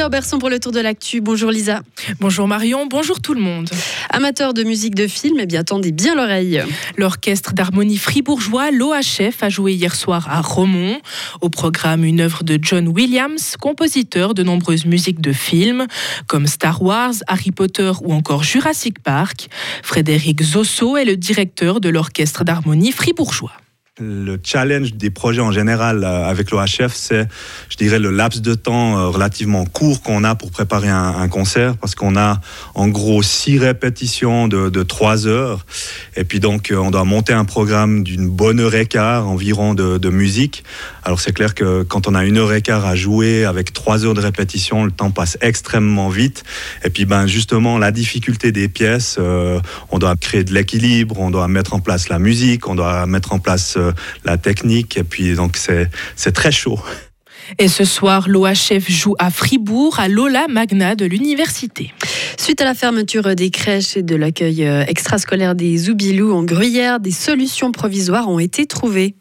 Lisa Auberson pour le tour de l'actu. Bonjour Lisa. Bonjour Marion, bonjour tout le monde. Amateur de musique de film, eh bien tendez bien l'oreille. L'orchestre d'harmonie fribourgeois, l'OHF, a joué hier soir à Romont. Au programme, une œuvre de John Williams, compositeur de nombreuses musiques de films, comme Star Wars, Harry Potter ou encore Jurassic Park. Frédéric Zosso est le directeur de l'orchestre d'harmonie fribourgeois. Le challenge des projets en général euh, avec l'OHF, c'est, je dirais, le laps de temps euh, relativement court qu'on a pour préparer un, concert, parce qu'on a en gros six répétitions de, trois heures, et puis donc euh, on doit monter un programme d'une bonne heure et quart environ de, musique. Alors c'est clair que quand on a une heure et quart à jouer avec trois heures de répétition, le temps passe extrêmement vite. Et puis ben justement la difficulté des pièces, on doit créer de l'équilibre, on doit mettre en place la musique, on doit mettre en place la technique. Et puis, donc, c'est très chaud. Et ce soir, l'OHF joue à Fribourg, à Lola Magna de l'université. Suite à la fermeture des crèches et de l'accueil euh, extrascolaire des Zoubilous en Gruyère, des solutions provisoires ont été trouvées.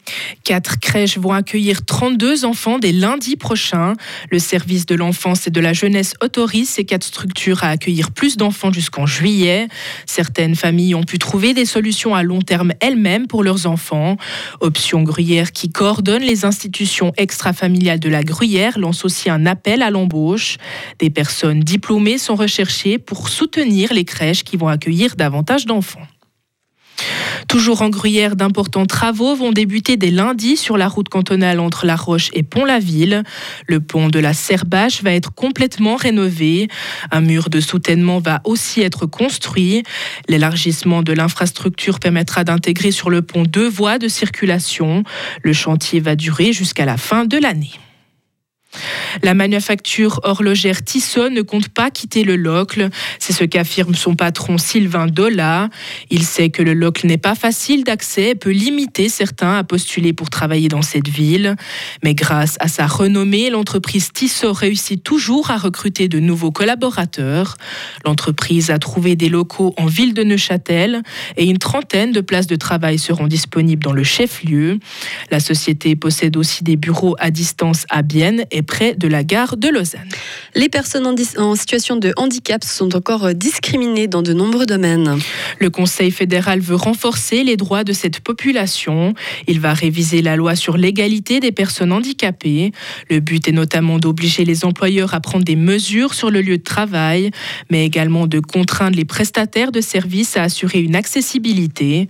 Quatre crèches vont accueillir 32 enfants dès lundi prochain. Le service de l'enfance et de la jeunesse autorise ces quatre structures à accueillir plus d'enfants jusqu'en juillet. Certaines familles ont pu trouver des solutions à long terme elles-mêmes pour leurs enfants. Option Gruyère qui coordonne les institutions extrafamiliales de la Gruyère lance aussi un appel à l'embauche. Des personnes diplômées sont recherchées pour soutenir les crèches qui vont accueillir davantage d'enfants. Toujours en Gruyère, d'importants travaux vont débuter dès lundi sur la route cantonale entre La Roche et Pont-la-Ville. Le pont de la Serbache va être complètement rénové. Un mur de soutènement va aussi être construit. L'élargissement de l'infrastructure permettra d'intégrer sur le pont deux voies de circulation. Le chantier va durer jusqu'à la fin de l'année. La manufacture horlogère Tissot ne compte pas quitter le Locle. C'est ce qu'affirme son patron Sylvain Dolla. Il sait que le Locle n'est pas facile d'accès et peut limiter certains à postuler pour travailler dans cette ville. Mais grâce à sa renommée, l'entreprise Tissot réussit toujours à recruter de nouveaux collaborateurs. L'entreprise a trouvé des locaux en ville de Neuchâtel et une trentaine de places de travail seront disponibles dans le chef-lieu. La société possède aussi des bureaux à distance à Bienne et près de la gare de Lausanne. Les personnes en, situation de handicap sont encore discriminées dans de nombreux domaines. Le Conseil fédéral veut renforcer les droits de cette population. Il va réviser la loi sur l'égalité des personnes handicapées. Le but est notamment d'obliger les employeurs à prendre des mesures sur le lieu de travail, mais également de contraindre les prestataires de services à assurer une accessibilité.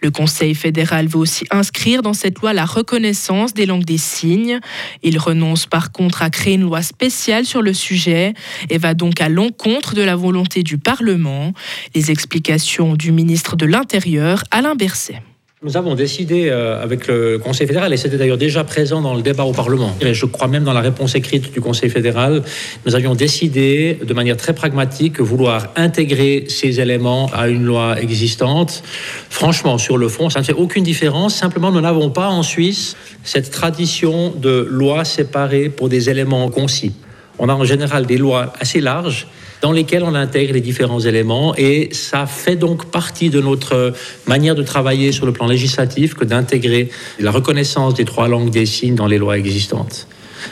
Le Conseil fédéral veut aussi inscrire dans cette loi la reconnaissance des langues des signes. Il renonce par contre à créer une loi spéciale sur le sujet et va donc à l'encontre de la volonté du Parlement. Les explications du ministre de l'Intérieur, Alain Berset. Nous avons décidé euh, avec le Conseil fédéral, et c'était d'ailleurs déjà présent dans le débat au Parlement, et je crois même dans la réponse écrite du Conseil fédéral, nous avions décidé de manière très pragmatique vouloir intégrer ces éléments à une loi existante. Franchement, sur le fond, ça ne fait aucune différence, simplement nous n'avons pas en Suisse cette tradition de loi séparée pour des éléments concis. On a en général des lois assez larges dans lesquelles on intègre les différents éléments et ça fait donc partie de notre manière de travailler sur le plan législatif que d'intégrer la reconnaissance des trois langues des signes dans les lois existantes.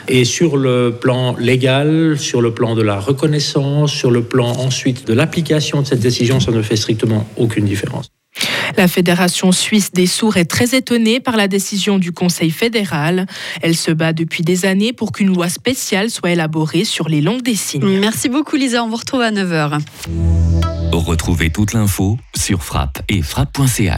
Et sur le plan légal, sur le plan de la reconnaissance, sur le plan ensuite de l'application de cette décision, ça ne fait strictement aucune différence. La Fédération suisse des sourds est très étonnée par la décision du Conseil fédéral. Elle se bat depuis des années pour qu'une loi spéciale soit élaborée sur les langues des signes. Merci beaucoup Lisa, on vous retrouve à 9h. Retrouvez toute l'info sur frappe et frappe.ch.